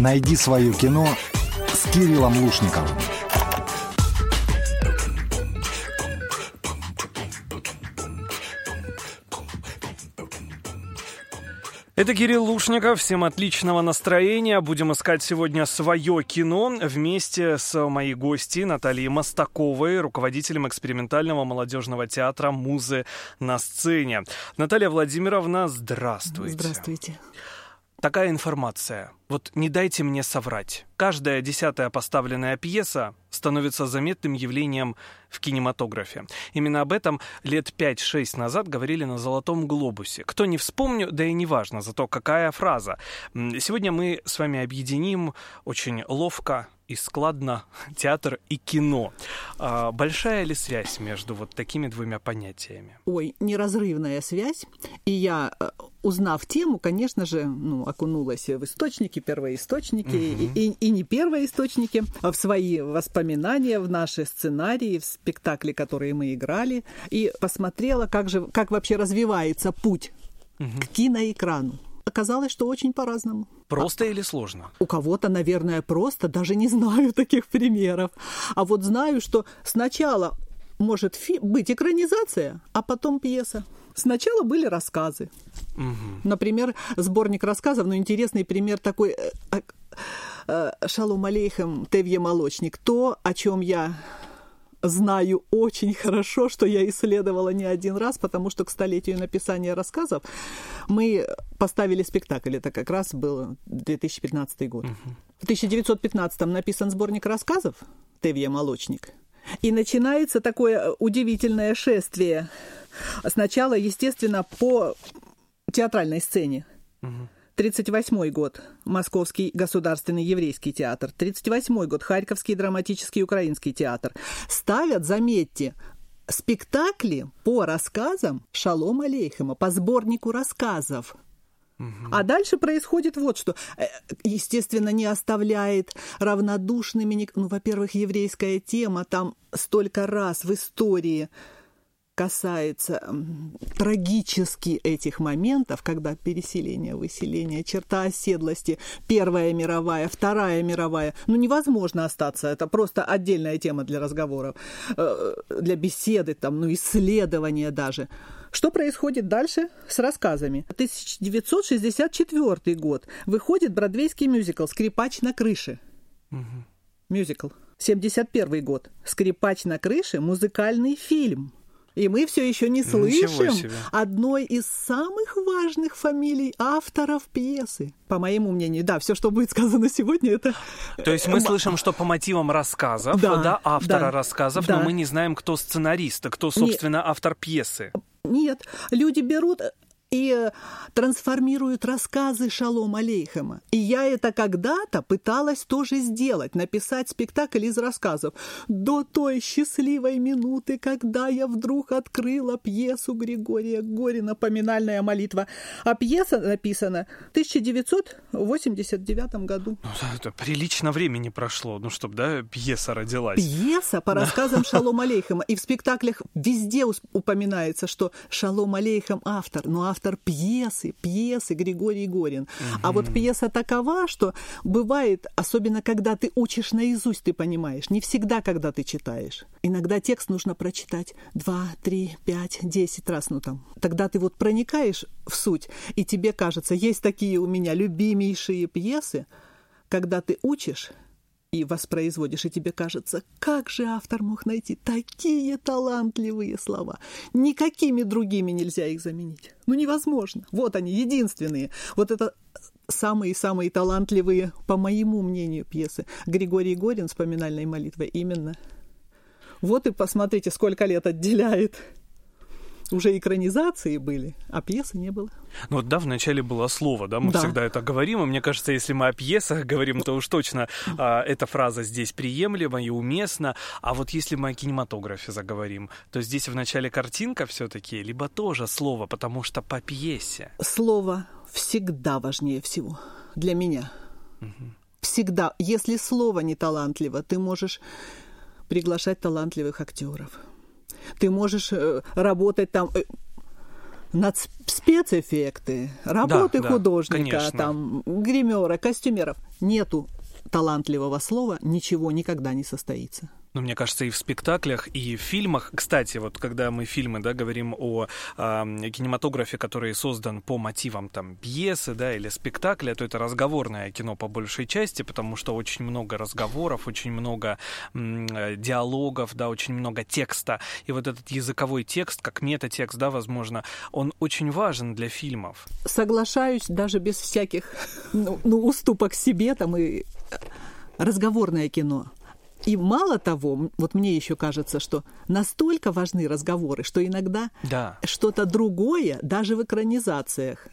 Найди свое кино с Кириллом Лушниковым. Это Кирилл Лушников. Всем отличного настроения. Будем искать сегодня свое кино вместе с моей гостьей Натальей Мостаковой, руководителем экспериментального молодежного театра «Музы на сцене». Наталья Владимировна, здравствуйте. Здравствуйте. Такая информация. Вот не дайте мне соврать. Каждая десятая поставленная пьеса становится заметным явлением в кинематографе. Именно об этом лет 5-6 назад говорили на «Золотом глобусе». Кто не вспомню, да и не важно, зато какая фраза. Сегодня мы с вами объединим очень ловко и складно театр и кино. А большая ли связь между вот такими двумя понятиями? Ой, неразрывная связь. И я, э, узнав тему, конечно же, ну, окунулась в источники, первоисточники, угу. и, и, и не первоисточники, а в свои воспоминания, в наши сценарии, в спектакли, которые мы играли, и посмотрела, как же, как вообще развивается путь угу. к киноэкрану оказалось, что очень по-разному. Просто или сложно? У кого-то, наверное, просто, даже не знаю таких примеров. А вот знаю, что сначала может быть экранизация, а потом пьеса. Сначала были рассказы. Угу. Например, сборник рассказов, но ну, интересный пример такой э, э, э, Шалом Алейхем Тевье Молочник. То, о чем я знаю очень хорошо, что я исследовала не один раз, потому что к столетию написания рассказов мы поставили спектакль. Это как раз был 2015 год. Угу. В 1915 написан сборник рассказов «Тевья Молочник». И начинается такое удивительное шествие. Сначала, естественно, по театральной сцене. Угу. 1938 год – Московский государственный еврейский театр. 1938 год – Харьковский драматический украинский театр. Ставят, заметьте, спектакли по рассказам Шалом Алейхема, по сборнику рассказов. А дальше происходит вот что. Э, естественно, не оставляет равнодушными... Ну, во-первых, еврейская тема там столько раз в истории касается трагически этих моментов, когда переселение, выселение, черта оседлости, Первая мировая, Вторая мировая, ну невозможно остаться, это просто отдельная тема для разговоров, э, для беседы, там, ну исследования даже. Что происходит дальше с рассказами? 1964 год. Выходит бродвейский мюзикл «Скрипач на крыше». Угу. Мюзикл. 71 год. «Скрипач на крыше» – музыкальный фильм – и мы все еще не слышим одной из самых важных фамилий авторов пьесы. По моему мнению, да, все, что будет сказано сегодня, это... То есть мы слышим, что по мотивам рассказов, да, да автора да, рассказов, да. но мы не знаем, кто сценарист, кто, собственно, Нет. автор пьесы. Нет, люди берут и э, трансформируют рассказы Шалом Алейхема. И я это когда-то пыталась тоже сделать, написать спектакль из рассказов. До той счастливой минуты, когда я вдруг открыла пьесу Григория Горина «Поминальная молитва». А пьеса написана в 1989 году. Ну, это прилично времени прошло, ну, чтобы, да, пьеса родилась. Пьеса по рассказам Шалом Алейхема. И в спектаклях везде упоминается, что Шалом Алейхем автор, но автор автор пьесы, пьесы Григорий Горин. Угу. А вот пьеса такова, что бывает, особенно когда ты учишь наизусть, ты понимаешь, не всегда, когда ты читаешь. Иногда текст нужно прочитать два, три, пять, десять раз, ну там. Тогда ты вот проникаешь в суть, и тебе кажется, есть такие у меня любимейшие пьесы, когда ты учишь, и воспроизводишь, и тебе кажется, как же автор мог найти такие талантливые слова. Никакими другими нельзя их заменить. Ну, невозможно. Вот они, единственные. Вот это самые-самые талантливые, по моему мнению, пьесы. Григорий Горин с поминальной молитвой именно. Вот и посмотрите, сколько лет отделяет уже экранизации были, а пьесы не было. Ну вот да, вначале было слово, да, мы да. всегда это говорим, и мне кажется, если мы о пьесах говорим, то уж точно а, эта фраза здесь приемлема и уместна, а вот если мы о кинематографе заговорим, то здесь вначале картинка все-таки, либо тоже слово, потому что по пьесе. Слово всегда важнее всего для меня. Угу. Всегда. Если слово не талантливо, ты можешь приглашать талантливых актеров – ты можешь э, работать там... Э, над спецэффекты, работы да, художника, конечно. там, гримера, костюмеров. Нету талантливого слова, ничего никогда не состоится. Ну, мне кажется, и в спектаклях, и в фильмах. Кстати, вот когда мы фильмы, да, говорим о а, кинематографе, который создан по мотивам там пьесы, да, или спектакля, то это разговорное кино по большей части, потому что очень много разговоров, очень много м, э, диалогов, да, очень много текста. И вот этот языковой текст, как метатекст, да, возможно, он очень важен для фильмов. Соглашаюсь даже без всяких ну, ну, уступок себе там и э, разговорное кино. И мало того, вот мне еще кажется, что настолько важны разговоры, что иногда Да. что-то другое, даже в экранизациях,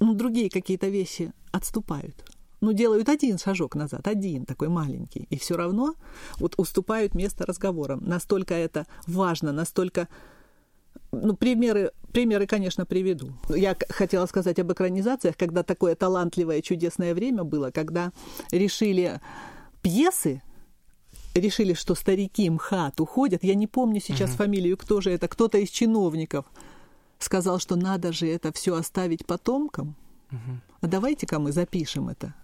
ну, другие какие-то вещи отступают. Ну, делают один шажок назад, один такой маленький, и все равно вот уступают место разговорам. Настолько это важно, настолько ну, примеры, примеры, конечно, приведу. Я хотела сказать об экранизациях, когда такое талантливое, чудесное время было, когда решили пьесы, решили, что старики МХАТ уходят. Я не помню сейчас фамилию, кто же это, кто-то из чиновников сказал, что надо же это все оставить потомкам. А давайте-ка мы запишем это.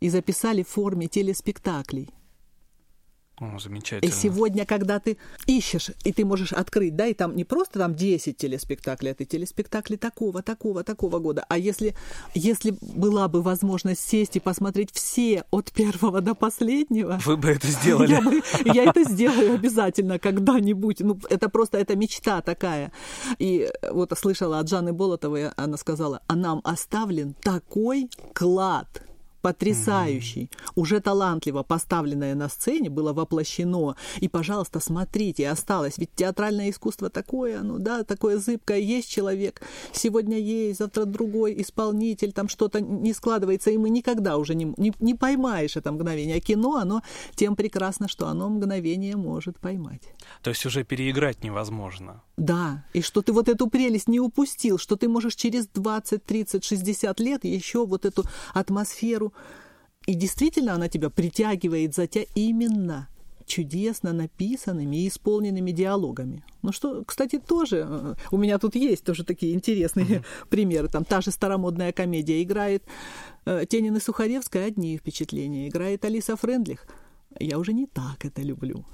И записали в форме телеспектаклей. О, И замечательно. сегодня, когда ты ищешь, и ты можешь открыть, да, и там не просто там 10 телеспектаклей, а ты телеспектакли такого, такого, такого года. А если, если была бы возможность сесть и посмотреть все от первого до последнего, Вы бы это сделали. я, бы- я это сделаю обязательно когда-нибудь. Ну, это просто это мечта такая. И вот слышала от Жанны Болотовой, она сказала, а нам оставлен такой клад потрясающий, уже талантливо поставленное на сцене, было воплощено. И, пожалуйста, смотрите, осталось. Ведь театральное искусство такое, ну да, такое зыбкое. Есть человек, сегодня есть, завтра другой исполнитель, там что-то не складывается, и мы никогда уже не, не, не поймаешь это мгновение. А кино, оно тем прекрасно, что оно мгновение может поймать. То есть уже переиграть невозможно. Да, и что ты вот эту прелесть не упустил, что ты можешь через 20, 30, 60 лет еще вот эту атмосферу, и действительно она тебя притягивает за тебя именно чудесно написанными и исполненными диалогами. Ну что, кстати, тоже э, у меня тут есть тоже такие интересные примеры. Там та же старомодная комедия играет э, Тенин и Сухаревская одни впечатления, играет Алиса Френдлих. Я уже не так это люблю.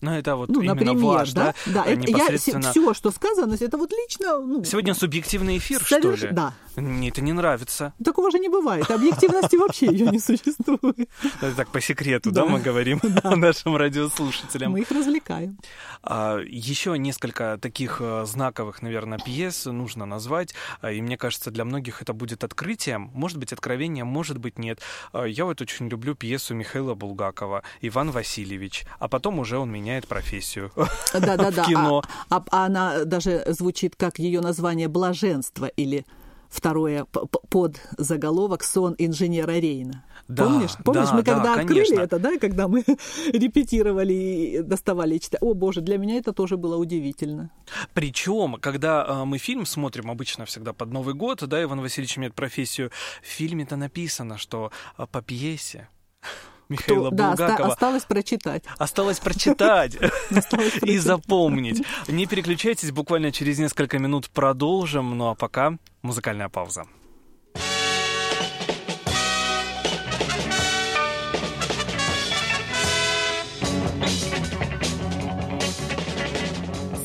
Ну, это вот Ну, именно например, ваш, да? да? это я непосредственно... все, что сказано, это вот лично. Ну, Сегодня субъективный эфир, соверш- что ли? Да. Мне это не нравится. Такого же не бывает. Объективности вообще ее не существует. Это так по секрету, да, мы говорим нашим радиослушателям. Мы их развлекаем. А, Еще несколько таких э, знаковых, наверное, пьес нужно назвать, а, и мне кажется, для многих это будет открытием, может быть, откровением, может быть, нет. А, Я вот очень люблю пьесу Михаила Булгакова «Иван Васильевич», а потом уже он меняет профессию. Да, да, да. В кино. А, а- а она даже звучит как ее название блаженство или второе под заголовок сон инженера Рейна. Да, помнишь? Помнишь, да, мы да, когда открыли конечно. это, да, когда мы репетировали и доставали и читали. О, боже, для меня это тоже было удивительно. Причем, когда э, мы фильм смотрим, обычно всегда под Новый год, да, Иван Васильевич имеет профессию, в фильме-то написано, что по пьесе Михаила То- да, оста- Булгакова осталось прочитать. Осталось прочитать и запомнить. Не переключайтесь, буквально через несколько минут продолжим. Ну а пока музыкальная пауза.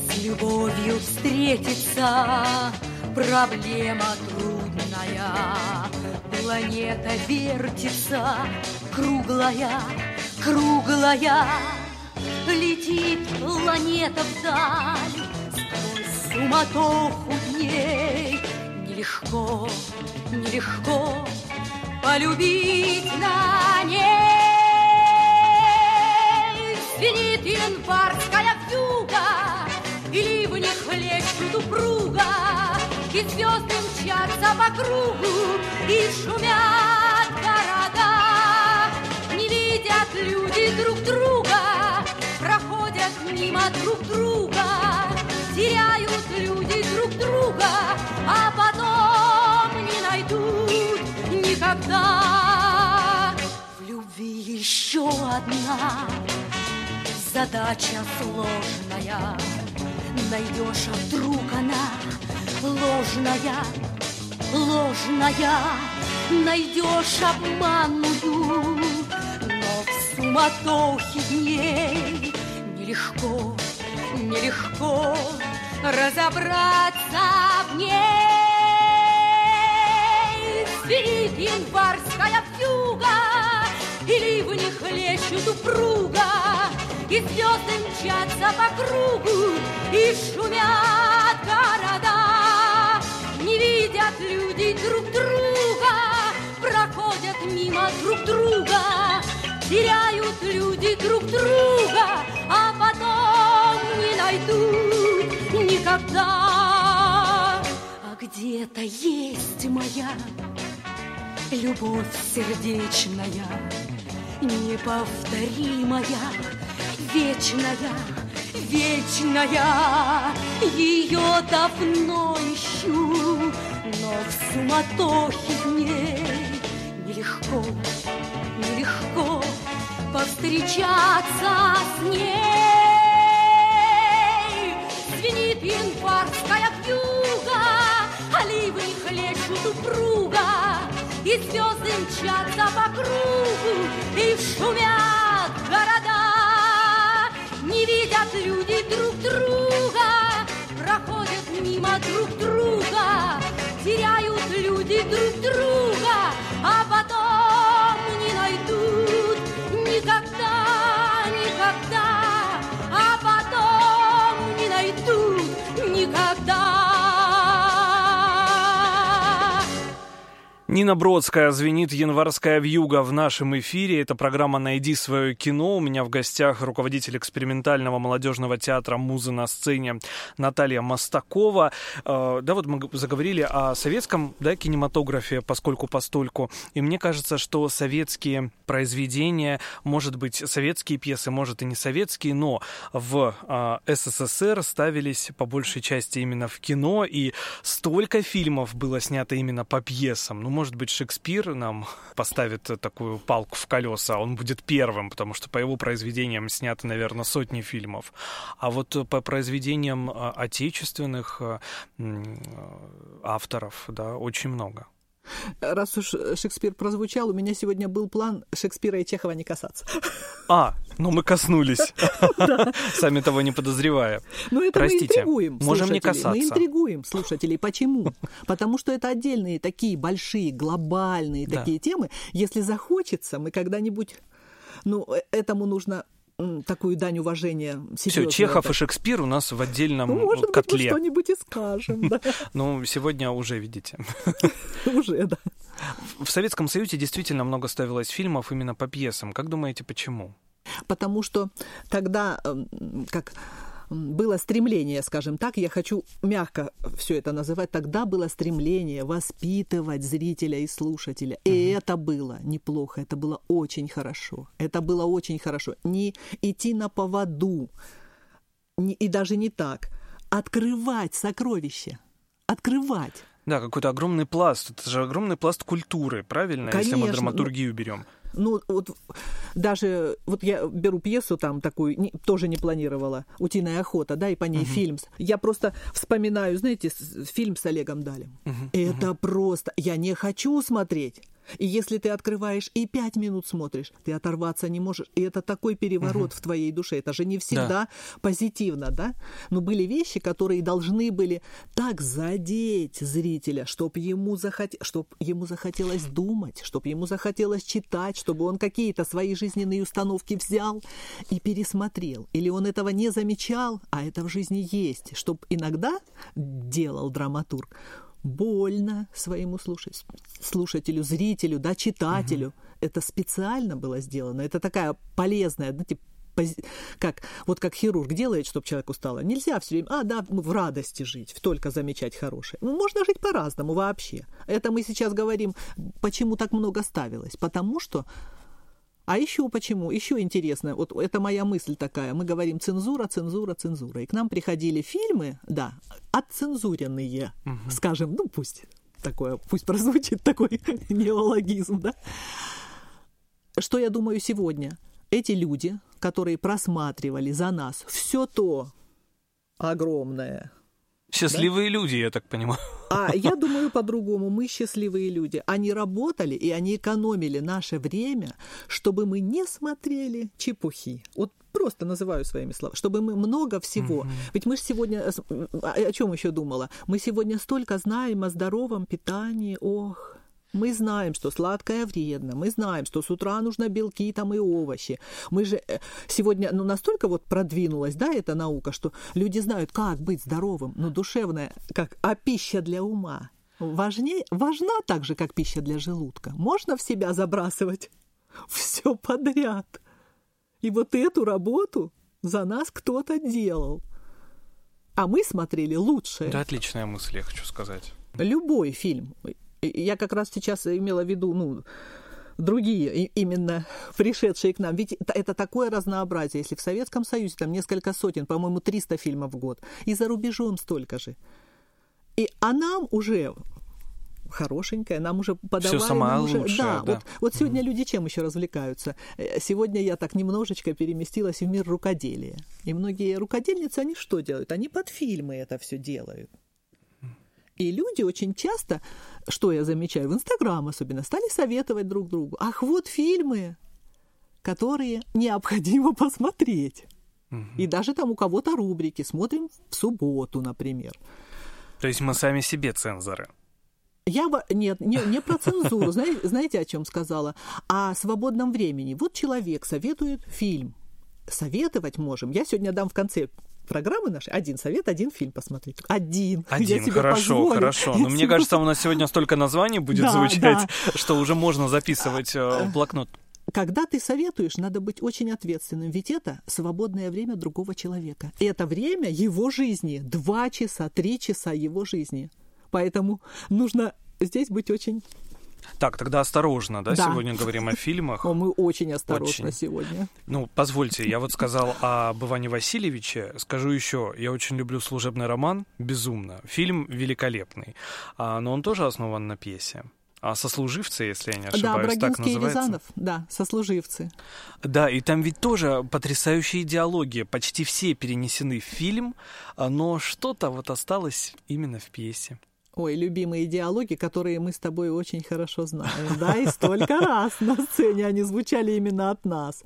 С любовью встретиться проблема трудная. Планета вертится, круглая, круглая. Летит планета вдаль сквозь суматоху дней. Нелегко, нелегко полюбить на ней. Звенит январская вьюга, И ливни хлещут упруга, И звезды мчатся по кругу, И шумят города. Не видят люди друг друга, Проходят мимо друг друга, Теряют люди друг друга, А потом не найдут никогда. В любви еще одна задача сложная. Найдешь, а вдруг она ложная, ложная, найдешь обманную, но в суматохе дней нелегко, нелегко разобраться в ней. Звенит январская вьюга, и ливни хлещут упруга, и звезды мчатся по кругу, и шумят города. Не видят люди друг друга, проходят мимо друг друга, теряют люди друг друга, а потом не найдут никогда. А где-то есть моя любовь сердечная, неповторимая, вечная, вечная. Ее давно но в суматохе дней нелегко, нелегко повстречаться с ней. Звенит январская вьюга, а хлещут упруга, и звезды мчатся по кругу, и шумят города. Не видят люди друг друга, проходят мимо друг друга, теряют люди друг друга, а потом Нина Бродская звенит январская вьюга в нашем эфире. Это программа «Найди свое кино». У меня в гостях руководитель экспериментального молодежного театра «Музы на сцене» Наталья Мостакова. Э, Да, вот мы заговорили о советском да, кинематографе, поскольку постольку. И мне кажется, что советские произведения, может быть, советские пьесы, может и не советские, но в э, СССР ставились по большей части именно в кино, и столько фильмов было снято именно по пьесам. Ну, может быть, Шекспир нам поставит такую палку в колеса, он будет первым, потому что по его произведениям снято, наверное, сотни фильмов. А вот по произведениям э, отечественных э, авторов, да, очень много. Раз уж Шекспир прозвучал, у меня сегодня был план Шекспира и Чехова не касаться. А, ну мы коснулись, сами того не подозревая. Но это мы интригуем можем не касаться. Мы интригуем слушателей. Почему? Потому что это отдельные такие большие, глобальные такие темы. Если захочется, мы когда-нибудь... Ну, э- этому нужно такую дань уважения Все, Чехов и отдать. Шекспир у нас в отдельном Ну, может быть, мы котле. что-нибудь и скажем, да. Ну, сегодня уже видите. Уже, да. В Советском Союзе действительно много ставилось фильмов именно по пьесам. Как думаете, почему? Потому что тогда, м, как было стремление, скажем так, я хочу мягко все это называть, тогда было стремление воспитывать зрителя и слушателя. И это было неплохо, это было очень хорошо. Это было очень хорошо. Не идти на поводу, не- и даже не так. Открывать сокровища. Открывать. Да, какой-то огромный пласт. Это же огромный пласт культуры, правильно? Если мы Конечно, драматургию берем. Ну, вот даже, вот я беру пьесу там такую, не- тоже не планировала, «Утиная охота», да, и по ней фильм. Я просто вспоминаю, знаете, с- фильм с Олегом Далем. Это просто, я не хочу смотреть. И если ты открываешь и пять минут смотришь, ты оторваться не можешь. И это такой переворот в твоей душе. Это же не всегда позитивно, да? Но были вещи, которые должны были так задеть зрителя, чтобы ему, захот... чтоб ему захотелось думать, чтобы ему захотелось читать, чтобы он какие-то свои жизненные установки взял и пересмотрел. Или он этого не замечал, а это в жизни есть. Чтобы иногда делал драматург, больно своему слуш- слушателю, зрителю, да, читателю. Это специально было сделано. Это такая полезная, знаете, пози- как, вот как хирург делает, чтобы человеку стало. Нельзя все время, а, да, в радости жить, только замечать хорошее. Ну, Можно жить по-разному вообще. Это мы сейчас говорим, почему так много ставилось. Потому что а еще почему? Еще интересно, вот это моя мысль такая. Мы говорим цензура, цензура, цензура. И к нам приходили фильмы, да, отцензуренные, скажем, ну пусть такое, пусть прозвучит такой неологизм, да. Что я думаю сегодня? Эти люди, которые просматривали за нас все то огромное, Счастливые люди, я так понимаю. А я думаю по-другому. Мы счастливые люди. Они работали и они экономили наше время, чтобы мы не смотрели чепухи. Вот просто называю своими словами, чтобы мы много всего. Угу. Ведь мы же сегодня... О чем еще думала? Мы сегодня столько знаем о здоровом питании. Ох, мы знаем, что сладкое вредно, мы знаем, что с утра нужно белки там и овощи. Мы же э, сегодня ну, настолько вот продвинулась, да, эта наука, что люди знают, как быть здоровым, но душевная, как, а пища для ума важнее, важна так же, как пища для желудка. Можно в себя забрасывать все подряд. И вот эту работу за нас кто-то делал. А мы смотрели лучшее. Да, отличная мысль, я хочу сказать. Любой фильм, я как раз сейчас имела в виду, ну, другие именно пришедшие к нам. Ведь это такое разнообразие. Если в Советском Союзе там несколько сотен, по-моему, 300 фильмов в год, и за рубежом столько же. И, а нам уже хорошенькое, нам уже подавали. Все самое уже, лучшее, да, да. Вот, вот сегодня mm люди чем еще развлекаются? Э, сегодня я так немножечко переместилась в мир рукоделия. И многие рукодельницы, они что делают? Они под фильмы это все делают. И люди очень часто, что я замечаю, в Инстаграм особенно, стали советовать друг другу. Ах, вот фильмы, которые необходимо посмотреть. Угу. И даже там у кого-то рубрики смотрим в субботу, например. То есть мы сами себе цензоры. Я бы... Нет, не, не про цензуру. Знаете, знаете, о чем сказала? О свободном времени. Вот человек советует фильм. Советовать можем. Я сегодня дам в конце программы нашей один совет, один фильм посмотреть. Один. Один, хорошо, позволю. хорошо. Но мне кажется, у нас сегодня столько названий будет да, звучать, да. что уже можно записывать э, в блокнот. Когда ты советуешь, надо быть очень ответственным, ведь это свободное время другого человека. И это время его жизни, два часа, три часа его жизни. Поэтому нужно здесь быть очень так, тогда осторожно, да, да. сегодня говорим о фильмах. О, мы очень осторожно очень. сегодня. Ну, позвольте, я вот сказал о Иване Васильевиче, скажу еще, я очень люблю служебный роман, безумно. Фильм великолепный, а, но он тоже основан на пьесе. А сослуживцы, если я не ошибаюсь, да, так называется. Рязанов, да, сослуживцы. Да, и там ведь тоже потрясающие диалоги, почти все перенесены в фильм, но что-то вот осталось именно в пьесе. Ой, любимые диалоги, которые мы с тобой очень хорошо знаем, да, и столько раз на сцене они звучали именно от нас.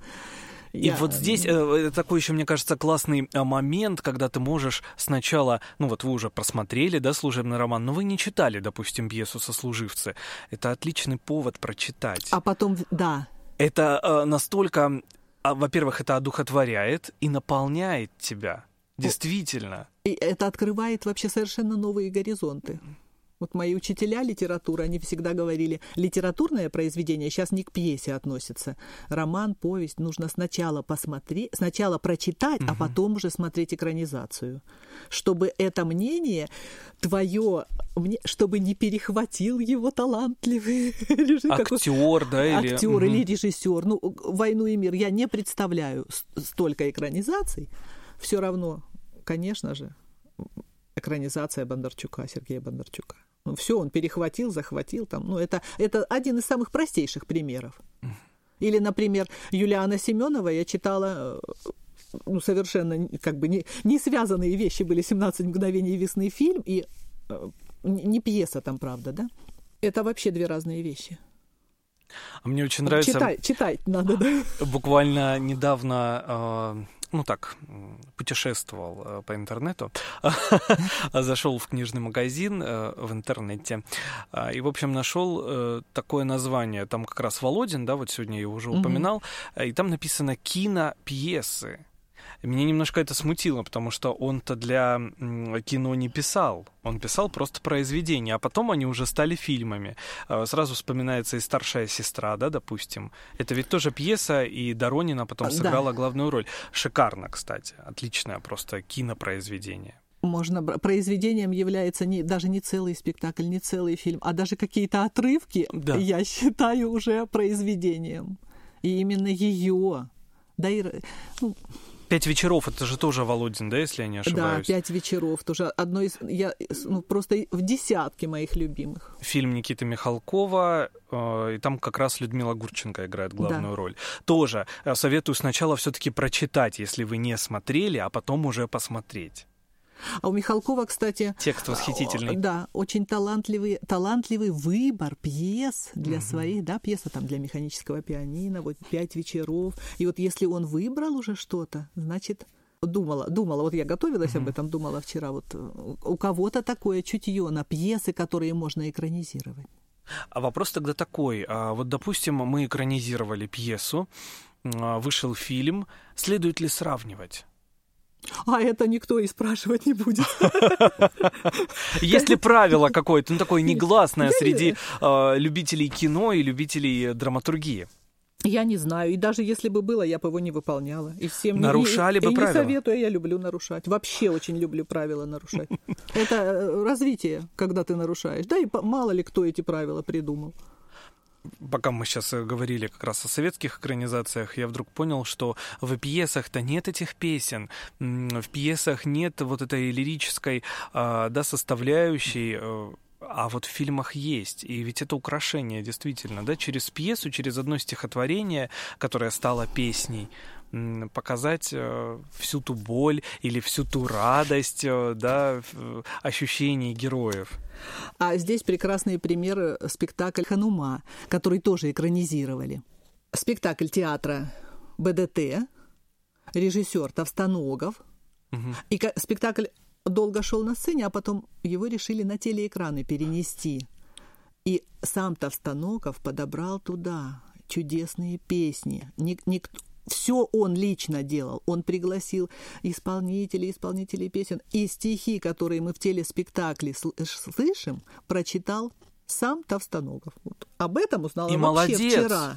И Я... вот здесь э, такой еще, мне кажется, классный э, момент, когда ты можешь сначала, ну вот вы уже просмотрели, да, служебный роман, но вы не читали, допустим, пьесу «Сослуживцы». Это отличный повод прочитать. А потом, да. Это э, настолько, э, во-первых, это одухотворяет и наполняет тебя. Действительно. И это открывает вообще совершенно новые горизонты. Вот мои учителя литературы, они всегда говорили, литературное произведение сейчас не к пьесе относится. Роман, повесть нужно сначала посмотреть, сначала прочитать, угу. а потом уже смотреть экранизацию. Чтобы это мнение твое, чтобы не перехватил его талантливый актер, да, или актер угу. или режиссер. Ну, войну и мир я не представляю столько экранизаций. Все равно конечно же, экранизация Бондарчука, Сергея Бондарчука. Ну, все, он перехватил, захватил там. Ну, это, это один из самых простейших примеров. Или, например, Юлиана Семенова я читала э, ну, совершенно как бы не, не связанные вещи были «17 мгновений весны» фильм и э, не пьеса там, правда, да? Это вообще две разные вещи. А мне очень нравится... Читать, читать надо, да? Буквально недавно э, ну так, путешествовал э, по интернету, зашел в книжный магазин э, в интернете э, и, в общем, нашел такое название. Там как раз Володин, да, вот сегодня я его уже упоминал, и там написано кинопьесы. Меня немножко это смутило, потому что он-то для кино не писал. Он писал просто произведения, а потом они уже стали фильмами. А, сразу вспоминается и старшая сестра, да, допустим. Это ведь тоже пьеса, и Доронина потом сыграла да. главную роль. Шикарно, кстати. Отличное просто кинопроизведение можно произведением является не, даже не целый спектакль, не целый фильм, а даже какие-то отрывки, да. я считаю уже произведением. И именно ее, да и ну, Пять вечеров, это же тоже Володин, да, если я не ошибаюсь? Да, пять вечеров, тоже одно из, я, ну, просто в десятке моих любимых. Фильм Никиты Михалкова, э, и там как раз Людмила Гурченко играет главную да. роль. Тоже э, советую сначала все-таки прочитать, если вы не смотрели, а потом уже посмотреть. А у Михалкова, кстати... Текст восхитительный. Да, очень талантливый, талантливый выбор пьес для угу. своих, да, пьеса там для механического пианино, вот «Пять вечеров». И вот если он выбрал уже что-то, значит, думала, думала, вот я готовилась mm об этом, думала вчера, вот у кого-то такое чутье на пьесы, которые можно экранизировать. А вопрос тогда такой, а вот, допустим, мы экранизировали пьесу, а, вышел фильм, следует ли сравнивать? А это никто и спрашивать не будет. Есть ли правило какое-то, ну такое негласное среди э, любителей кино и любителей драматургии? Я не знаю. И даже если бы было, я бы его не выполняла. И всем Нарушали не, бы и, правила. И не советую, я люблю нарушать. Вообще очень люблю правила нарушать. Это э, развитие, когда ты нарушаешь. Да и мало ли кто эти правила придумал пока мы сейчас э, говорили как раз о советских экранизациях, я вдруг понял, что в пьесах-то нет этих песен, в пьесах нет вот этой лирической а, да, составляющей, э, а вот в фильмах есть. И ведь это украшение, действительно, да, через пьесу, через одно стихотворение, которое стало песней, показать э, всю ту боль или всю ту радость, э, да, ощущений героев. А здесь прекрасные примеры спектакль «Ханума», который тоже экранизировали. Спектакль театра БДТ, режиссер Товстоногов. Угу. И спектакль долго шел на сцене, а потом его решили на телеэкраны перенести. И сам Товстоногов подобрал туда чудесные песни. Ник, ник, все он лично делал. Он пригласил исполнителей, исполнителей песен. И стихи, которые мы в телеспектакле слышим, прочитал сам Товстоногов. Вот. Об этом узнала и вообще молодец. вчера.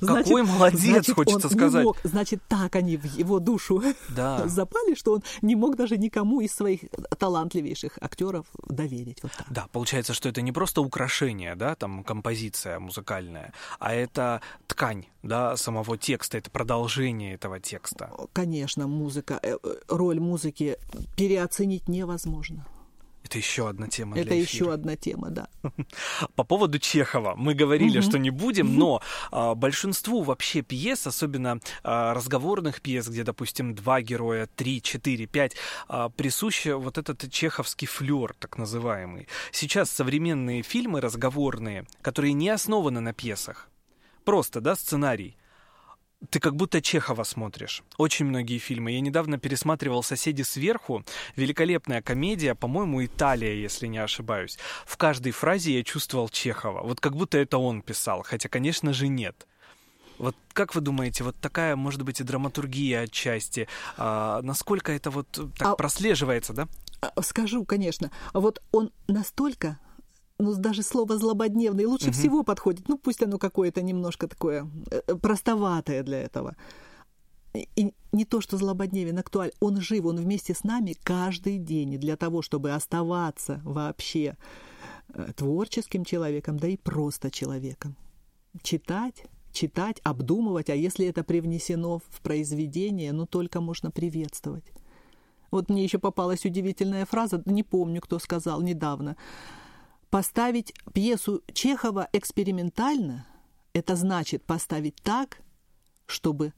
Значит, Какой молодец, значит, хочется сказать. мог, значит, так они в его душу да. запали, что он не мог даже никому из своих талантливейших актеров доверить. Вот так. Да, получается, что это не просто украшение, да, там композиция музыкальная, а это ткань, да, самого текста, это продолжение этого текста. Конечно, музыка, э, э, роль музыки переоценить невозможно. Это еще одна тема. Это для еще одна тема, да. По поводу Чехова мы говорили, что не будем, но а, большинству вообще пьес, особенно а, разговорных пьес, где, допустим, два героя, три, четыре, пять, а, присущ вот этот чеховский флер, так называемый. Сейчас современные фильмы разговорные, которые не основаны на пьесах, просто, да, сценарий, ты как будто Чехова смотришь. Очень многие фильмы. Я недавно пересматривал «Соседи сверху». Великолепная комедия, по-моему, Италия, если не ошибаюсь. В каждой фразе я чувствовал Чехова. Вот как будто это он писал, хотя, конечно же, нет. Вот как вы думаете, вот такая, может быть, и драматургия отчасти, а, насколько это вот так а, прослеживается, да? А, скажу, конечно. А вот он настолько ну, даже слово злободневный лучше угу. всего подходит. Ну, пусть оно какое-то немножко такое э, простоватое для этого. И не то, что злободневен актуаль, он жив, он вместе с нами каждый день. И для того, чтобы оставаться вообще э, творческим человеком, да и просто человеком. Читать, читать, обдумывать, а если это привнесено в произведение, ну, только можно приветствовать. Вот мне еще попалась удивительная фраза, не помню, кто сказал недавно поставить пьесу Чехова экспериментально, это значит поставить так, чтобы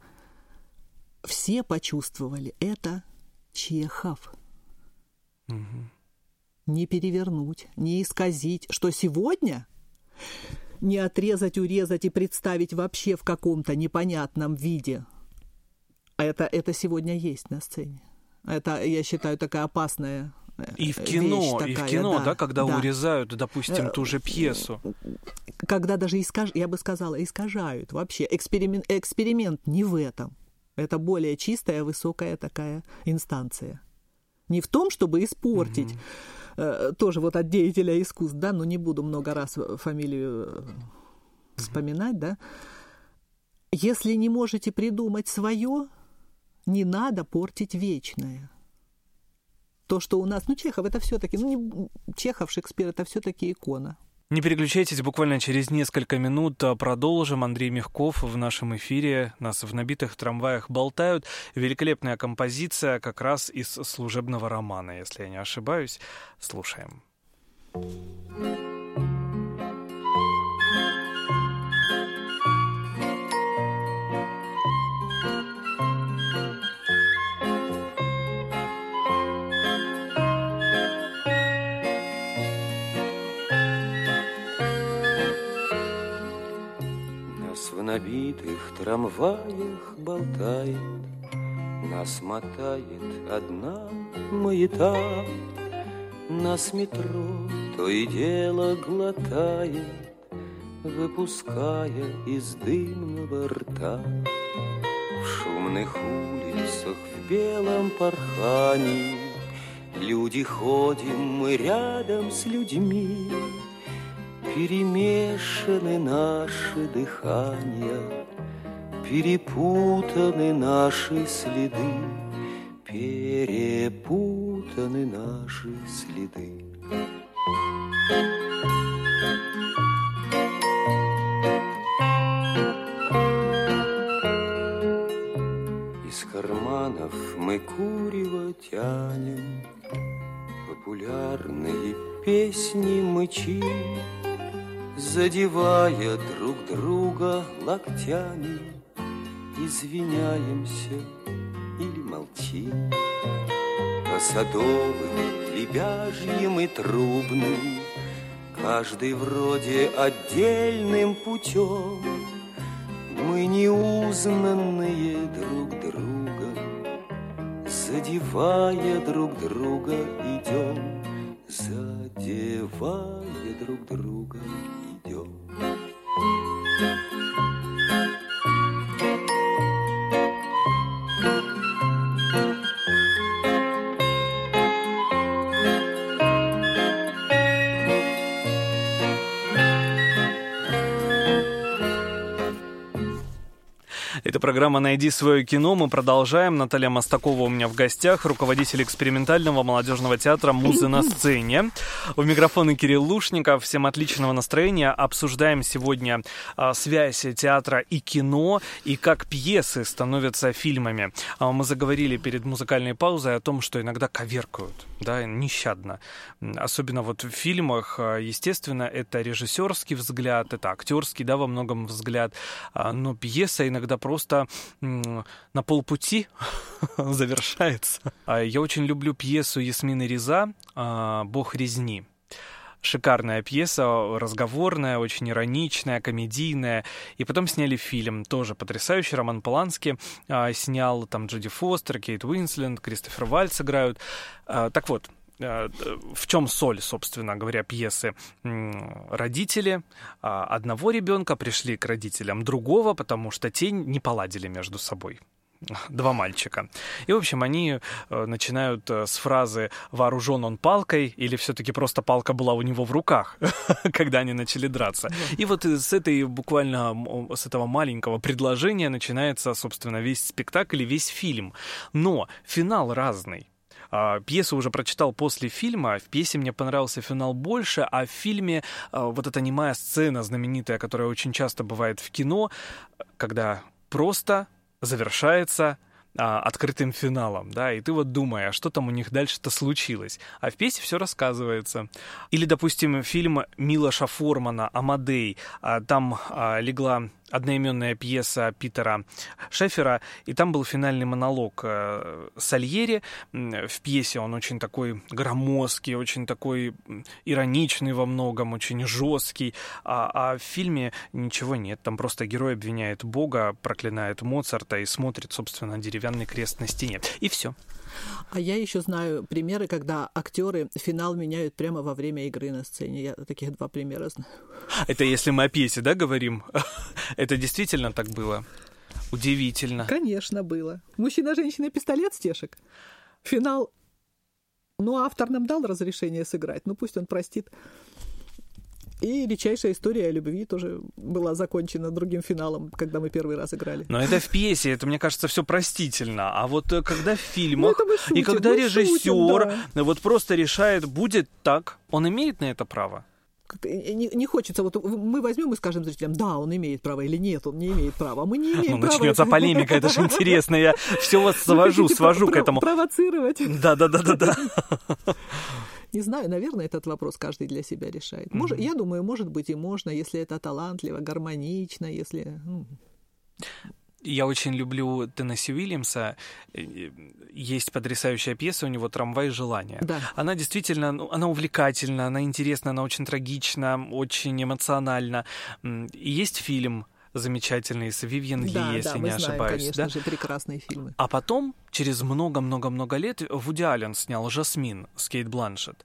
все почувствовали это Чехов. Угу. Не перевернуть, не исказить, что сегодня не отрезать, урезать и представить вообще в каком-то непонятном виде. А это, это сегодня есть на сцене. Это, я считаю, такая опасная и в кино, такая, и в кино, да, да когда да. урезают, допустим, ту же пьесу. Когда даже искаж... я бы сказала, искажают вообще. Эксперимент, эксперимент не в этом. Это более чистая, высокая такая инстанция. Не в том, чтобы испортить. Угу. Тоже вот от деятеля искусств, да, но не буду много раз фамилию вспоминать, да. Если не можете придумать свое, не надо портить вечное то, что у нас, ну, Чехов, это все-таки, ну, не, Чехов, Шекспир, это все-таки икона. Не переключайтесь, буквально через несколько минут а, продолжим. Андрей Мягков в нашем эфире. Нас в набитых трамваях болтают. Великолепная композиция как раз из служебного романа, если я не ошибаюсь. Слушаем. thank you набитых трамваях болтает, Нас мотает одна маята, Нас метро то и дело глотает, Выпуская из дымного рта. В шумных улицах в белом порхании Люди ходим, мы рядом с людьми, Перемешаны наши дыхания, Перепутаны наши следы, Перепутаны наши следы. Из карманов мы курево тянем, Популярные песни мычим, Задевая друг друга локтями, Извиняемся или молчим. По садовым, лебяжьим и трубным, Каждый вроде отдельным путем, Мы неузнанные друг другом, Задевая друг друга идем, Задевая друг друга Thank you. Программа «Найди свое кино». Мы продолжаем. Наталья Мостакова у меня в гостях, руководитель экспериментального молодежного театра «Музы на сцене». У микрофона Кирилл Лушников. Всем отличного настроения. Обсуждаем сегодня а, связь театра и кино, и как пьесы становятся фильмами. А, мы заговорили перед музыкальной паузой о том, что иногда коверкают, да, нещадно. Особенно вот в фильмах, а, естественно, это режиссерский взгляд, это актерский, да, во многом взгляд. А, но пьеса иногда просто м, на полпути завершается. А Я очень люблю пьесу Ясмины Реза а, «Бог резни». Шикарная пьеса, разговорная, очень ироничная, комедийная. И потом сняли фильм, тоже потрясающий. Роман Полански а, снял, там Джоди Фостер, Кейт Уинсленд, Кристофер Вальц играют. Так вот, в чем соль, собственно говоря, пьесы? Родители а, одного ребенка пришли к родителям другого, потому что те не поладили между собой. Два мальчика. И, в общем, они э, начинают э, с фразы «вооружен он палкой» или все-таки просто палка была у него в руках, когда они начали драться. И вот с этой буквально, с этого маленького предложения начинается, собственно, весь спектакль и весь фильм. Но финал разный. А, Пьесу уже прочитал после фильма. В пьесе мне понравился финал больше, а в фильме а, вот эта немая сцена знаменитая, которая очень часто бывает в кино, когда просто завершается а, открытым финалом, да, и ты вот думаешь, что там у них дальше-то случилось, а в пьесе все рассказывается. Или, допустим, фильм Милоша Формана «Амадей», там легла одноименная пьеса Питера Шефера, и там был финальный монолог э, Сальери. В пьесе он очень такой громоздкий, очень такой ироничный во многом, очень жесткий, а, а в фильме ничего нет. Там просто герой обвиняет Бога, проклинает Моцарта и смотрит, собственно, деревянный крест на стене. И все. А я еще знаю примеры, когда актеры финал меняют прямо во время игры на сцене. Я таких два примера знаю. Это если мы о пьесе, да, говорим? Это действительно так было? Удивительно. Конечно, было. Мужчина, женщина, пистолет, стешек. Финал. Ну, автор нам дал разрешение сыграть. Ну, пусть он простит. И редчайшая история о любви тоже была закончена другим финалом, когда мы первый раз играли. Но это в пьесе, это, мне кажется, все простительно. А вот э, когда в фильмах, Ну, шутим, и когда режиссер шутим, вот просто решает, будет так, он имеет на это право. Не, не хочется, вот мы возьмем и скажем зрителям, да, он имеет право или нет, он не имеет права. Мы не имеем Ну, права. начнется полемика, это же интересно. Я все вас свожу, свожу к этому. Провоцировать. Да, да, да, да, да. Не знаю, наверное, этот вопрос каждый для себя решает. Может, Я думаю, может быть и можно, если это талантливо, гармонично, если... ну, Я очень люблю Теннесси Уильямса. Э, Есть потрясающая пьеса у него «Трамвай желания». Да. Она действительно, ну, она увлекательна, она интересна, она очень трагична, очень эмоциональна. И есть фильм замечательный с Вивьен Ли, да, если да, не знаем, ошибаюсь. конечно да? же, прекрасные фильмы. А потом, через много-много-много лет, Вуди Аллен снял «Жасмин» с Кейт Бланшетт.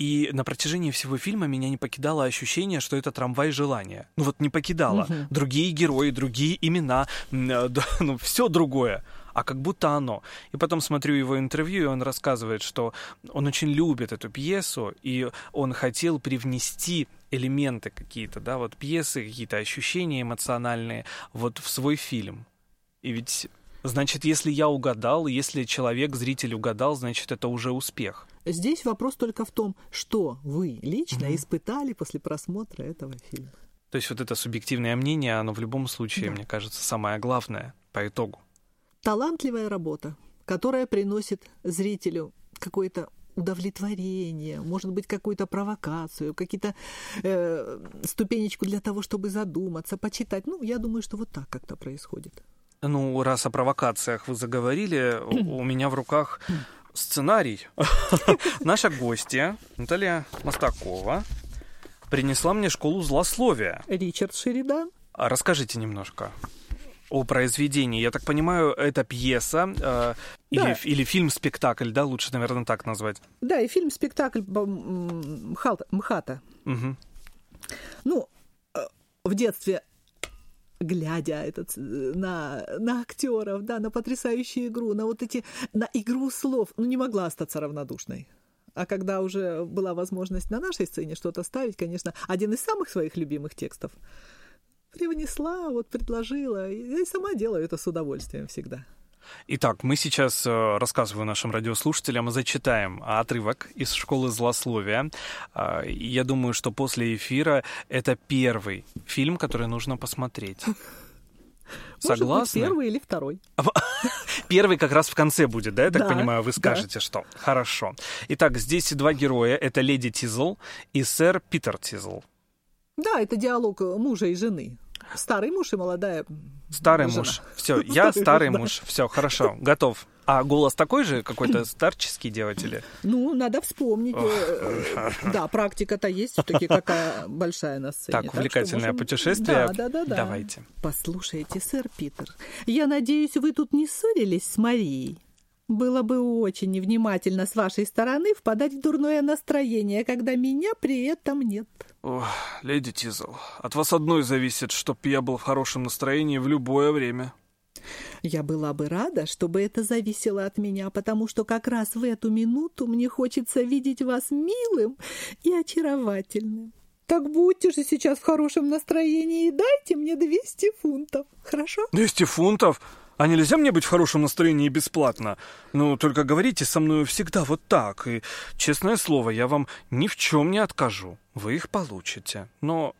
И на протяжении всего фильма меня не покидало ощущение, что это трамвай желания. Ну вот не покидало. Мгм. Другие герои, другие имена, э, ну все другое. А как будто оно. И потом смотрю его интервью, и он рассказывает, что он очень любит эту пьесу, и он хотел привнести элементы какие-то, да, вот пьесы, какие-то ощущения эмоциональные вот в свой фильм. И ведь, значит, если я угадал, если человек, зритель угадал, значит, это уже успех. Здесь вопрос только в том, что вы лично Мгм. испытали после просмотра этого фильма. То есть вот это субъективное мнение, оно в любом случае, Да. мне кажется, самое главное по итогу. Талантливая работа, которая приносит зрителю какое-то удовлетворение, может быть, какую-то провокацию, какие-то э, ступенечку для того, чтобы задуматься, почитать. Ну, я думаю, что вот так как-то происходит. Ну, раз о провокациях вы заговорили, у меня в руках сценарий. Наша гостья Наталья Мостакова принесла мне школу злословия. Ричард Шеридан. А Расскажите немножко о произведении. Я так понимаю, это пьеса э, или, Да. ф- или фильм-спектакль, да, лучше, наверное, так назвать. Да, и фильм-спектакль Мхата. Мгм. Ну, э, в детстве, глядя этот, э, на, на актеров, да, на потрясающую игру, на вот эти, на игру слов, ну, не могла остаться равнодушной. А когда уже была возможность на нашей сцене что-то ставить, конечно, один из самых своих любимых текстов привнесла, вот предложила. Я и сама делаю это с удовольствием всегда. Итак, мы сейчас, э, рассказываю нашим радиослушателям, зачитаем отрывок из «Школы злословия». А, Я думаю, что после эфира это первый фильм, который нужно посмотреть. Может Согласны? быть, первый или второй. Первый как раз в конце будет, да, я так Да, понимаю, вы да. скажете, что. Хорошо. Итак, здесь два героя. Это леди Тизл и сэр Питер Тизл. Да, это диалог мужа и жены. Старый муж и молодая Старый жена. муж. Все, я Старый муж. Все, хорошо, готов. А голос такой же, какой-то старческий делать или? Ну, надо вспомнить. э, Да, практика-то есть все-таки какая большая на сцене. Так, увлекательное путешествие. Да, да, да, да. Давайте. Послушайте, сэр Питер, я надеюсь, вы тут не ссорились с Марией? Было бы очень невнимательно с вашей стороны впадать в дурное настроение, когда меня при этом нет. Ох, леди Тизл, от вас одной зависит, чтоб я был в хорошем настроении в любое время. Я была бы рада, чтобы это зависело от меня, потому что как раз в эту минуту мне хочется видеть вас милым и очаровательным. Так будьте же сейчас в хорошем настроении и дайте мне 200 фунтов, хорошо? 200 фунтов? А нельзя мне быть в хорошем настроении бесплатно? Ну, только говорите со мной всегда вот так. И, честное слово, я вам ни в чем не откажу. Вы их получите. Но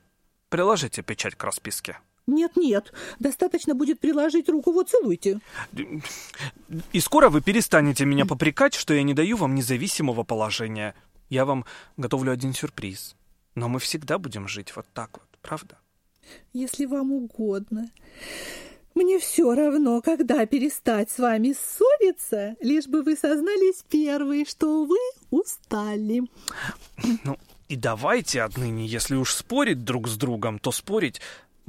приложите печать к расписке. Нет-нет, достаточно будет приложить руку, вот целуйте. И скоро вы перестанете меня попрекать, что я не даю вам независимого положения. Я вам готовлю один сюрприз. Но мы всегда будем жить вот так вот, правда? Если вам угодно. Мне все равно, когда перестать с вами ссориться, лишь бы вы сознались первые, что вы устали. Ну, и давайте отныне, если уж спорить друг с другом, то спорить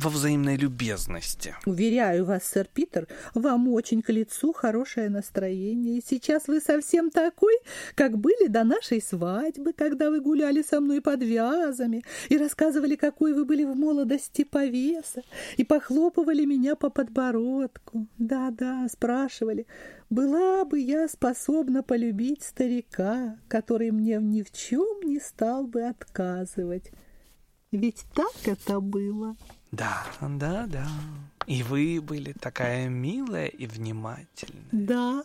во взаимной любезности. Уверяю вас, сэр Питер, вам очень к лицу хорошее настроение. И сейчас вы совсем такой, как были до нашей свадьбы, когда вы гуляли со мной под вязами и рассказывали, какой вы были в молодости повеса, и похлопывали меня по подбородку. Да-да, спрашивали, была бы я способна полюбить старика, который мне ни в чем не стал бы отказывать. Ведь так это было. Да, да, да. И вы были такая милая и внимательная. Да.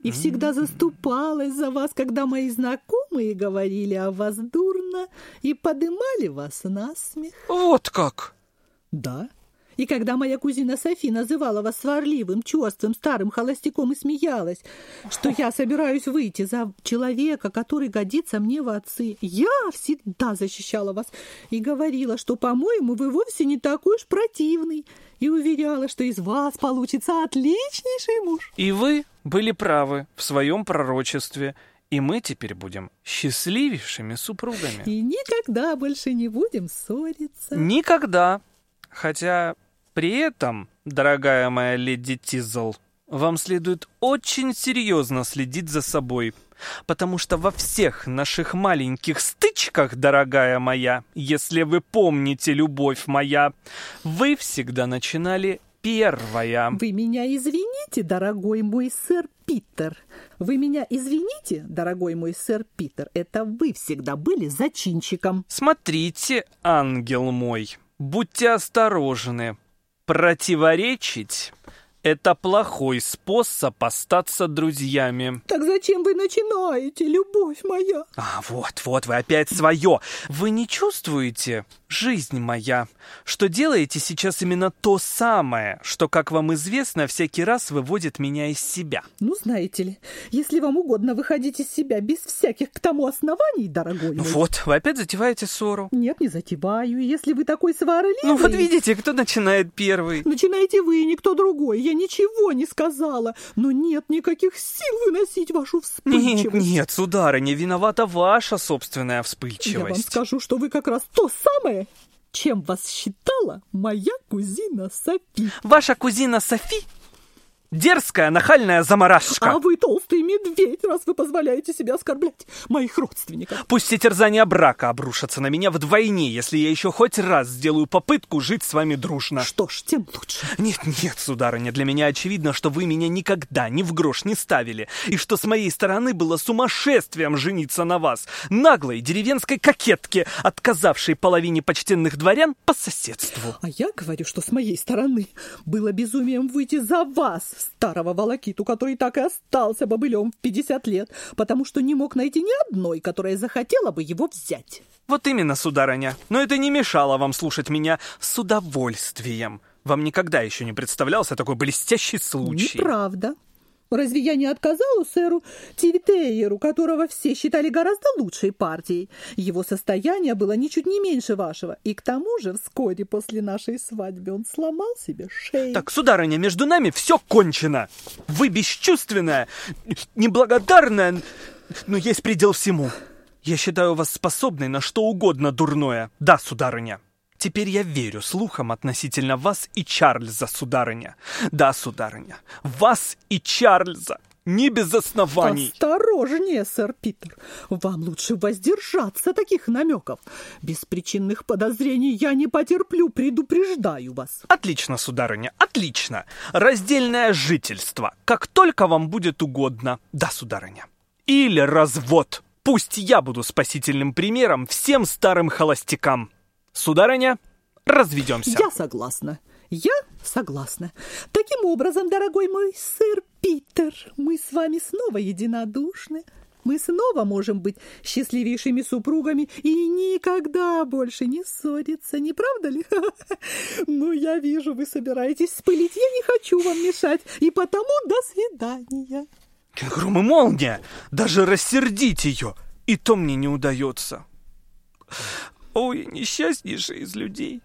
И всегда заступалась за вас, когда мои знакомые говорили о вас дурно и подымали вас на смех. Вот как! Да. И когда моя кузина Софи называла вас сварливым, черствым, старым холостяком и смеялась, что я собираюсь выйти за человека, который годится мне в отцы, я всегда защищала вас и говорила, что, по-моему, вы вовсе не такой уж противный, и уверяла, что из вас получится отличнейший муж. И вы были правы в своем пророчестве, и мы теперь будем счастливейшими супругами. И никогда больше не будем ссориться. Никогда. Хотя При этом, дорогая моя леди Тизл, вам следует очень серьезно следить за собой, потому что во всех наших маленьких стычках, дорогая моя, если вы помните, любовь моя, вы всегда начинали первая. Вы меня извините, дорогой мой сэр Питер. Вы меня извините, дорогой мой сэр Питер. Это вы всегда были зачинщиком. Смотрите, ангел мой, будьте осторожны. Противоречить — это плохой способ остаться друзьями. Так зачем вы начинаете, любовь моя? А, вот, вот, вы опять свое. Вы не чувствуете, жизнь моя, что делаете сейчас именно то самое, что, как вам известно, всякий раз выводит меня из себя. Ну, знаете ли, если вам угодно выходить из себя без всяких к тому оснований, дорогой Ну мой. вот, вы опять затеваете ссору. Нет, не затеваю. Если вы такой сварливый... Ну вот видите, кто начинает первый. Начинаете вы, никто другой. Я ничего не сказала. Но нет никаких сил выносить вашу Нет, вспыльчивость. нет, сударыня, виновата ваша собственная Я вам вспыльчивость. скажу, что вы как раз то самое, чем вас считала моя кузина Софи. Ваша кузина Софи дерзкая, нахальная заморашка. А вы толстый медведь, раз вы позволяете себе оскорблять моих родственников. Пусть все терзания брака обрушатся на меня вдвойне, если я еще хоть раз сделаю попытку жить с вами дружно. Что ж, тем лучше. Нет, нет, сударыня, для меня очевидно, что вы меня никогда ни в грош не ставили, и что с моей стороны было сумасшествием жениться на вас, наглой деревенской кокетке, отказавшей половине почтенных дворян по соседству. А я говорю, что с моей стороны было безумием выйти за вас, старого волокиту, который так и остался бобылем в 50 лет, потому что не мог найти ни одной, которая захотела бы его взять. Вот именно, сударыня, но это не мешало вам слушать меня с удовольствием. Вам никогда еще не представлялся такой блестящий случай. Неправда. Разве я не отказала сэру Тивитейеру, которого все считали гораздо лучшей партией? Его состояние было ничуть не меньше вашего. И к тому же вскоре после нашей свадьбы он сломал себе шею. Так, сударыня, между нами все кончено. Вы бесчувственная, неблагодарная, но есть предел всему. Я считаю вас способной на что угодно дурное. Да, сударыня. Теперь я верю слухам относительно вас и Чарльза, сударыня. Да, сударыня, вас и Чарльза. Не без оснований. Осторожнее, сэр Питер. Вам лучше воздержаться таких намеков. Без причинных подозрений я не потерплю, предупреждаю вас. Отлично, сударыня, отлично. Раздельное жительство, как только вам будет угодно. Да, сударыня. Или развод. Пусть я буду спасительным примером всем старым холостякам. Сударыня, разведемся. Я согласна. Я согласна. Таким образом, дорогой мой сэр Питер, мы с вами снова единодушны. Мы снова можем быть счастливейшими супругами и никогда больше не ссориться, не правда ли? Ну, я вижу, вы собираетесь спылить. Я не хочу вам мешать, и потому до свидания. Гром и молния! Даже рассердить ее! И то мне не удается. Ой, несчастнейшая из людей.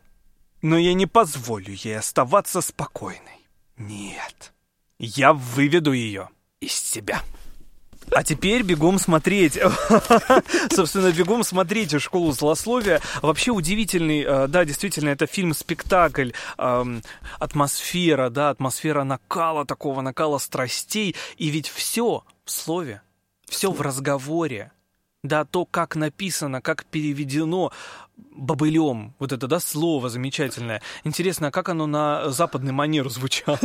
Но я не позволю ей оставаться спокойной. Нет. Я выведу ее из себя. А теперь бегом смотреть. Собственно, бегом смотреть школу злословия. Вообще удивительный, э, да, действительно, это фильм-спектакль, эм, атмосфера, да, атмосфера накала, такого накала страстей. И ведь все в слове, все в разговоре. Да, то, как написано, как переведено бобылем, вот это, да, слово замечательное. Интересно, а как оно на западный манер звучало?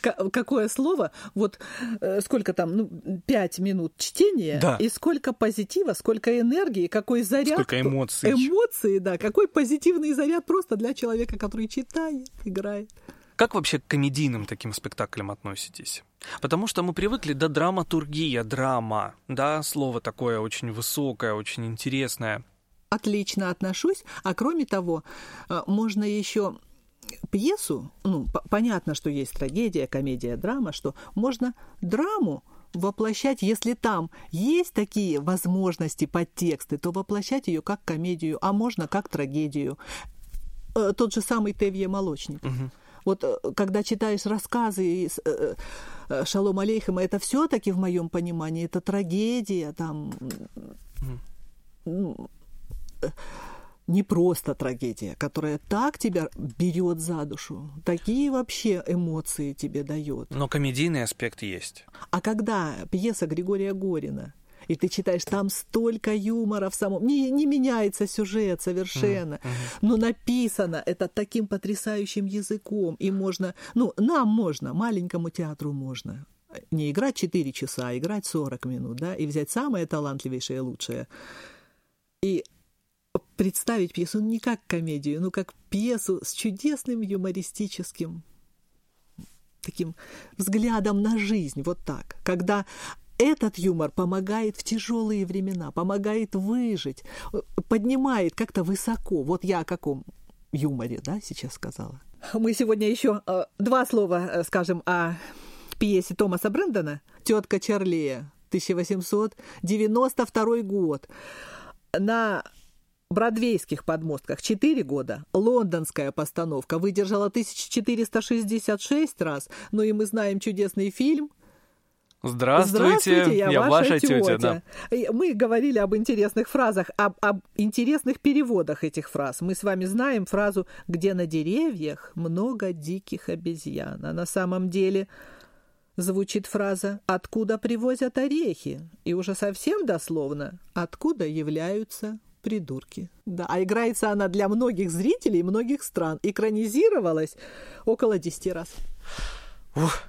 Какое слово? Вот э, сколько там, ну, пять минут чтения, Да. и сколько позитива, сколько энергии, какой заряд. Сколько эмоций. Эмоции, да. Какой позитивный заряд просто для человека, который читает, играет. Как вообще к комедийным таким спектаклям относитесь? Потому что мы привыкли до драматургия, драма, да, слово такое очень высокое, очень интересное. Отлично отношусь. А кроме того, э, можно еще пьесу, ну, понятно, что есть трагедия, комедия, драма, что можно драму воплощать, если там есть такие возможности, подтексты, то воплощать ее как комедию, а можно как трагедию. Э, Тот же самый Тевье Молочник. Вот э, когда читаешь рассказы из э, э, Шалом Алейхема, это все-таки в моем понимании это трагедия, там э, не просто трагедия, которая так тебя берет за душу, такие вообще эмоции тебе дает. Но комедийный аспект есть. А когда пьеса Григория Горина, и ты читаешь, там столько юмора в самом... Не, не меняется сюжет совершенно, mm-hmm. но написано это таким потрясающим языком, и можно... Ну, нам можно, маленькому театру можно. Не играть 4 часа, а играть 40 минут, да, и взять самое талантливейшее и лучшее. И представить пьесу не как комедию, но как пьесу с чудесным юмористическим таким взглядом на жизнь, вот так. Когда этот юмор помогает в тяжелые времена, помогает выжить, поднимает как-то высоко. Вот я о каком юморе, да, сейчас сказала. Мы сегодня еще э, два слова э, скажем о пьесе Томаса Брэндона «Тетка Чарлея», 1892 год. На бродвейских подмостках 4 года, лондонская постановка выдержала 1466 раз, ну и мы знаем чудесный фильм Здравствуйте, Здравствуйте я, я ваша, ваша тетя. тетя. Да. Мы говорили об интересных фразах, об, об интересных переводах этих фраз. Мы с вами знаем фразу «где на деревьях много диких обезьян». А на самом деле звучит фраза «откуда привозят орехи?» И уже совсем дословно «откуда являются придурки. Да, а играется она для многих зрителей многих стран. Экранизировалась около 10 раз. Ух.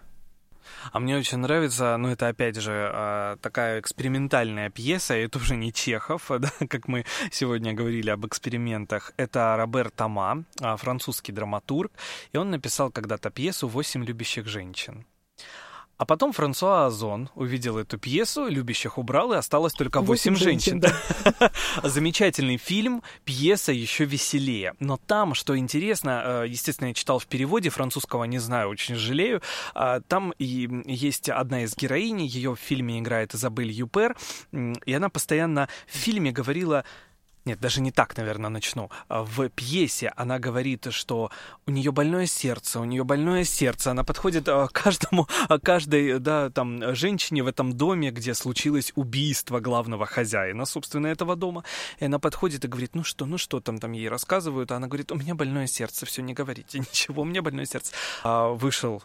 А мне очень нравится, ну это опять же а, такая экспериментальная пьеса, и это уже не Чехов, да, как мы сегодня говорили об экспериментах. Это Робер Тома, а, французский драматург, и он написал когда-то пьесу «Восемь любящих женщин». А потом Франсуа Озон увидел эту пьесу, любящих убрал, и осталось только восемь женщин. Да. Замечательный фильм, пьеса еще веселее. Но там, что интересно, э, естественно, я читал в переводе, французского не знаю, очень жалею. А, там и есть одна из героинь, ее в фильме играет Изабель Юпер, и она постоянно в фильме говорила нет, даже не так, наверное, начну. А, в пьесе она говорит, что у нее больное сердце, у нее больное сердце. Она подходит а, каждому, а, каждой, да, там, женщине в этом доме, где случилось убийство главного хозяина, собственно, этого дома. И она подходит и говорит, ну что, ну что там, там ей рассказывают. А она говорит, у меня больное сердце, все, не говорите ничего, у меня больное сердце. А, вышел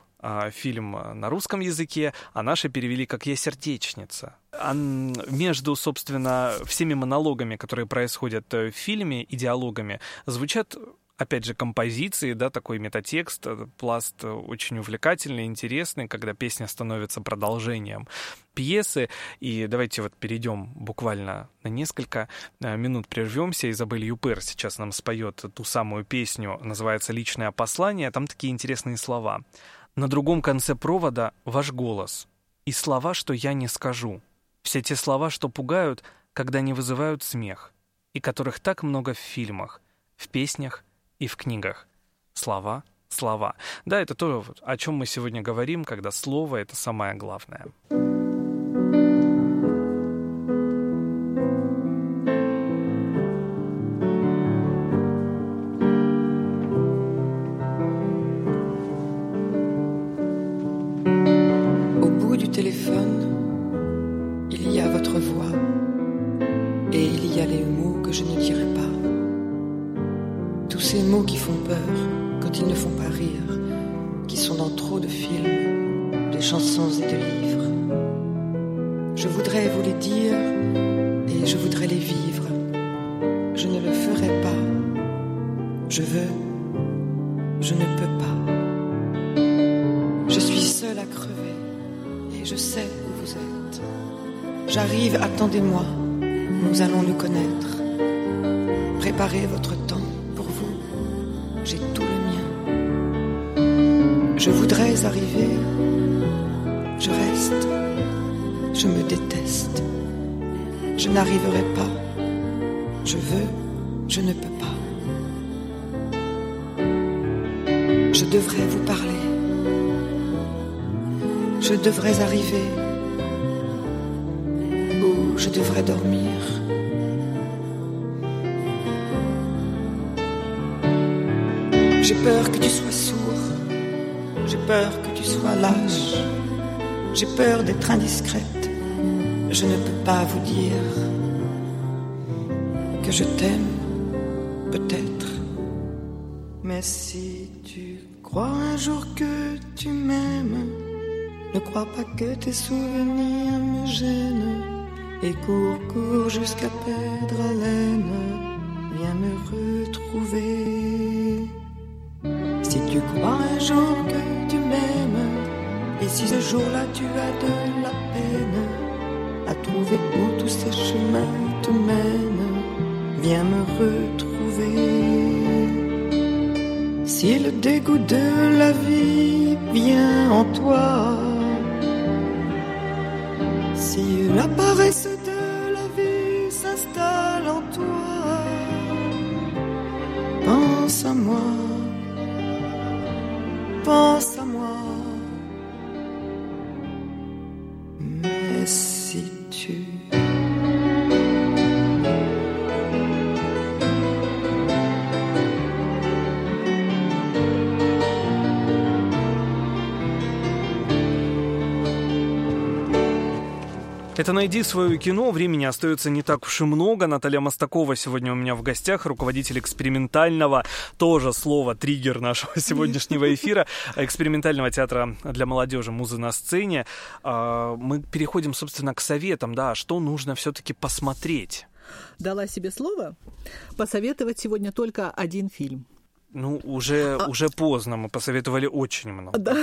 фильм на русском языке, а наши перевели как «Я сердечница». А между, собственно, всеми монологами, которые происходят э, в фильме, и диалогами, звучат опять же, композиции, да, такой метатекст, э, пласт э, очень увлекательный, интересный, когда песня становится продолжением пьесы. И давайте вот перейдем буквально на несколько минут, прервемся. Изабель Юпер сейчас нам споет ту самую песню, называется «Личное послание». Там такие интересные слова. На другом конце провода ваш голос и слова, что я не скажу. Все те слова, что пугают, когда не вызывают смех, и которых так много в фильмах, в песнях и в книгах. Слова, слова. Да, это то, о чем мы сегодня говорим, когда слово — это самое главное. trop de films, de chansons et de livres. Je voudrais vous les dire et je voudrais les vivre. Je ne le ferai pas. Je veux, je ne peux pas. Je suis seule à crever et je sais où vous êtes. J'arrive, attendez-moi. Nous allons nous connaître. Préparez votre temps pour vous. J'ai tout je voudrais arriver, je reste, je me déteste. Je n'arriverai pas, je veux, je ne peux pas. Je devrais vous parler, je devrais arriver. Je devrais dormir. J'ai peur que tu sois sourd, peur que tu sois lâche, j'ai peur d'être indiscrète, je ne peux pas vous dire que je t'aime peut-être. Mais si tu crois un jour que tu m'aimes, ne crois pas que tes souvenirs me gênent. Et cours, cours jusqu'à perdre haleine, viens me retrouver. Si tu crois un jour que et si ce jour-là tu as de la peine à trouver où tous ces chemins te mènent, viens me retrouver. Si le dégoût de la vie vient en toi, si la paresse de la vie s'installe en toi, pense à moi, pense Это «Найди свое кино». Времени остается не так уж и много. Наталья Мостакова сегодня у меня в гостях, руководитель экспериментального, тоже слово триггер нашего сегодняшнего эфира, экспериментального театра для молодежи «Музы на сцене». А, Мы переходим, собственно, к советам, да, что нужно все-таки посмотреть. Дала себе слово посоветовать сегодня только один фильм. Ну, уже, уже поздно, мы посоветовали очень много. Да.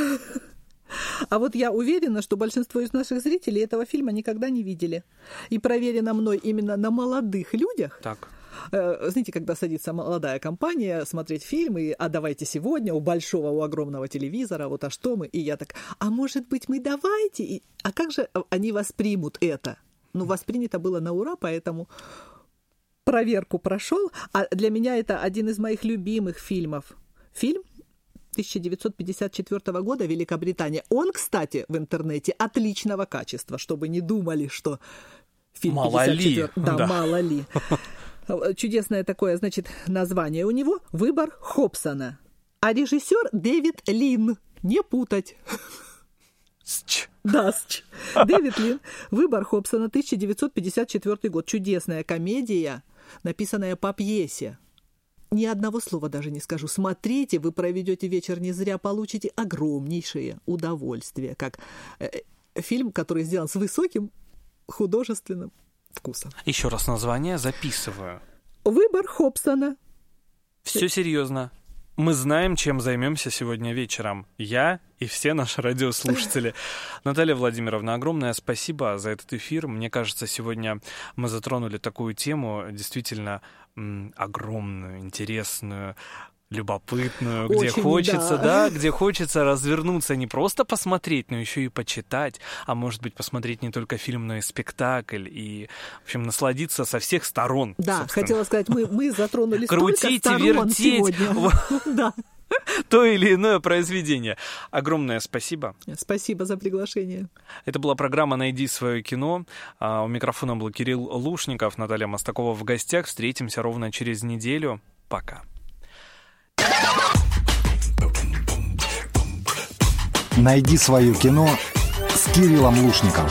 А вот я уверена, что большинство из наших зрителей этого фильма никогда не видели. И проверено мной именно на молодых людях. Так. Э, Знаете, когда садится молодая компания смотреть фильмы, а давайте сегодня у большого, у огромного телевизора, вот а что мы? И я так, а может быть мы давайте? И- а как же они воспримут это? Ну, воспринято было на ура, поэтому проверку прошел. А для меня это один из моих любимых фильмов. Фильм 1954 года Великобритания. Он, кстати, в интернете отличного качества, чтобы не думали, что фильм Мало ли, 54 Да, да. мало ли. Чудесное такое, значит, название у него «Выбор Хобсона». А режиссер Дэвид Лин. Не путать. Сч. Да, сч. Дэвид Лин. «Выбор Хобсона», 1954 год. Чудесная комедия, написанная по пьесе. Ни одного слова даже не скажу. Смотрите, вы проведете вечер не зря, получите огромнейшее удовольствие. Как э, э, фильм, который сделан с высоким художественным вкусом. Еще раз название записываю. Выбор Хобсона. Все серьезно. Мы знаем, чем займемся сегодня вечером. Я и все наши радиослушатели. Наталья Владимировна, огромное спасибо за этот эфир. Мне кажется, сегодня мы затронули такую тему, действительно огромную, интересную, любопытную, где Очень, хочется, да. да, где хочется развернуться, не просто посмотреть, но еще и почитать, а может быть посмотреть не только фильм, но и спектакль, и, в общем, насладиться со всех сторон. Да, собственно. хотела сказать, мы, мы затронули Крутить и вертеть. Да. то или иное произведение. Огромное спасибо. Спасибо за приглашение. Это была программа «Найди свое кино». А, У микрофона был Кирилл Лушников, Наталья Мостакова в гостях. Встретимся ровно через неделю. Пока. Найди свое кино с Кириллом Лушниковым.